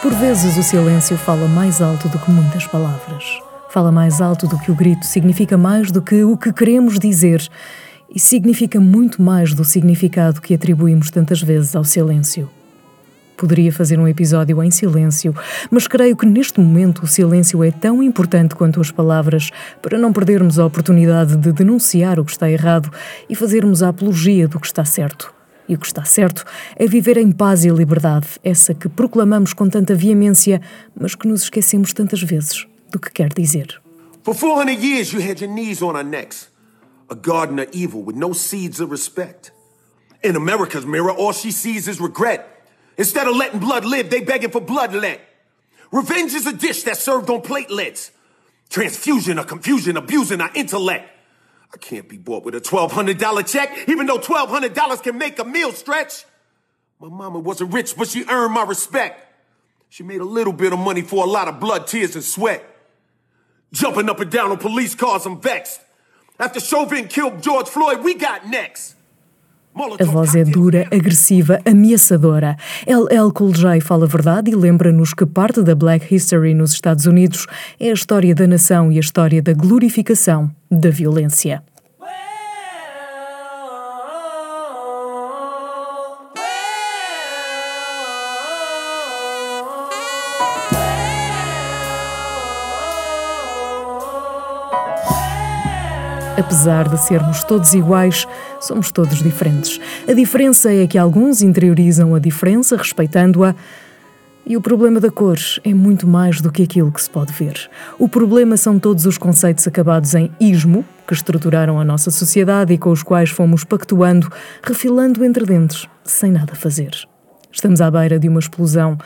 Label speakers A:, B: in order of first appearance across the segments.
A: Por vezes o silêncio fala mais alto do que muitas palavras. Fala mais alto do que o grito, significa mais do que o que queremos dizer e significa muito mais do significado que atribuímos tantas vezes ao silêncio. Poderia fazer um episódio em silêncio, mas creio que neste momento o silêncio é tão importante quanto as palavras para não perdermos a oportunidade de denunciar o que está errado e fazermos a apologia do que está certo. E o que está certo é viver em paz e liberdade, essa que proclamamos com tanta veemência, mas que nos esquecemos tantas vezes do que quer dizer.
B: For 400 years you had your knees on our necks, a garden of evil with no seeds of respect. In America's mirror, all she sees is regret. Instead of letting blood live, they begging for bloodlet. Revenge is a dish that's served on platelets. Transfusion of confusion, abusing our intellect. I can't be bought with a $1,200 check, even though $1,200 can make a meal stretch. My mama wasn't rich, but she earned my respect. She made a little bit of money for a lot of blood, tears, and sweat. Jumping up and down on police cars, I'm vexed. After Chauvin killed George Floyd, we got next.
A: A voz é dura, agressiva, ameaçadora. LL Cool J fala a verdade e lembra-nos que parte da Black History nos Estados Unidos é a história da nação e a história da glorificação da violência. Apesar de sermos todos iguais, somos todos diferentes. A diferença é que alguns interiorizam a diferença, respeitando-a. E o problema da cor é muito mais do que aquilo que se pode ver. O problema são todos os conceitos acabados em ismo, que estruturaram a nossa sociedade e com os quais fomos pactuando, refilando entre dentes, sem nada fazer. Estamos à beira de uma explosão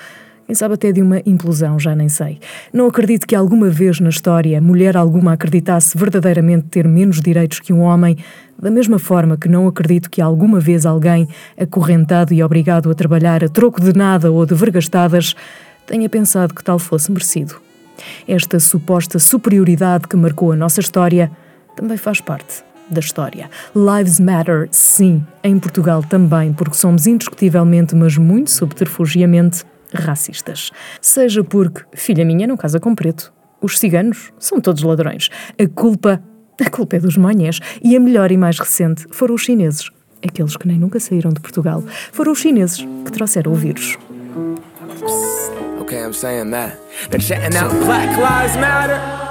A: quem sabe até de uma implosão, já nem sei. Não acredito que alguma vez na história mulher alguma acreditasse verdadeiramente ter menos direitos que um homem, da mesma forma que não acredito que alguma vez alguém, acorrentado e obrigado a trabalhar a troco de nada ou de vergastadas, tenha pensado que tal fosse merecido. Esta suposta superioridade que marcou a nossa história também faz parte da história. Lives Matter, sim, em Portugal também, porque somos indiscutivelmente, mas muito subterfugiamente, racistas. Seja porque, filha minha não casa com preto, os ciganos são todos ladrões. A culpa, a culpa é dos manhãs. E a melhor e mais recente foram os chineses. Aqueles que nem nunca saíram de Portugal. Foram os chineses que trouxeram o vírus. Okay, I'm saying that. They're out Black Lives Matter.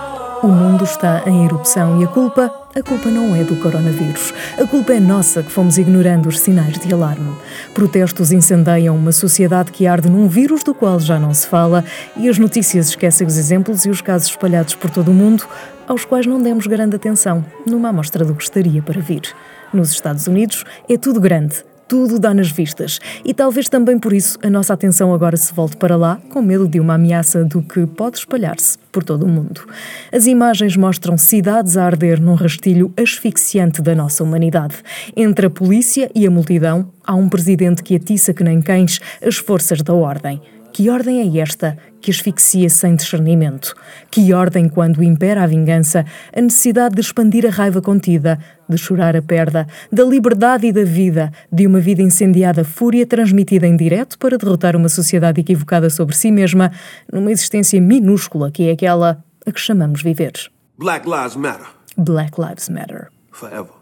A: O mundo está em erupção e a culpa, a culpa não é do coronavírus. A culpa é nossa que fomos ignorando os sinais de alarme. Protestos incendeiam uma sociedade que arde num vírus do qual já não se fala e as notícias esquecem os exemplos e os casos espalhados por todo o mundo, aos quais não demos grande atenção, numa amostra do que estaria para vir. Nos Estados Unidos é tudo grande, tudo dá nas vistas. E talvez também por isso a nossa atenção agora se volte para lá, com medo de uma ameaça do que pode espalhar-se por todo o mundo. As imagens mostram cidades a arder num rastilho asfixiante da nossa humanidade. Entre a polícia e a multidão, há um presidente que atiça que nem cães as forças da ordem. Que ordem é esta que asfixia sem discernimento? Que ordem quando impera a vingança, a necessidade de expandir a raiva contida, de chorar a perda, da liberdade e da vida, de uma vida incendiada fúria transmitida em direto para derrotar uma sociedade equivocada sobre si mesma, numa existência minúscula que é aquela a que chamamos viver.
B: Black Lives Matter.
A: Black Lives Matter.
B: Forever.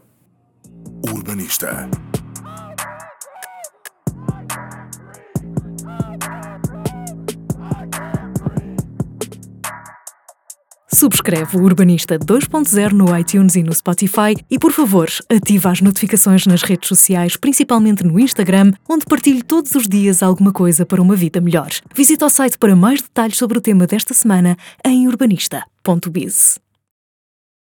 C: Urbanista.
A: Subscreve o Urbanista 2.0 no iTunes e no Spotify e, por favor, ativa as notificações nas redes sociais, principalmente no Instagram, onde partilho todos os dias alguma coisa para uma vida melhor. Visita o site para mais detalhes sobre o tema desta semana em urbanista.biz.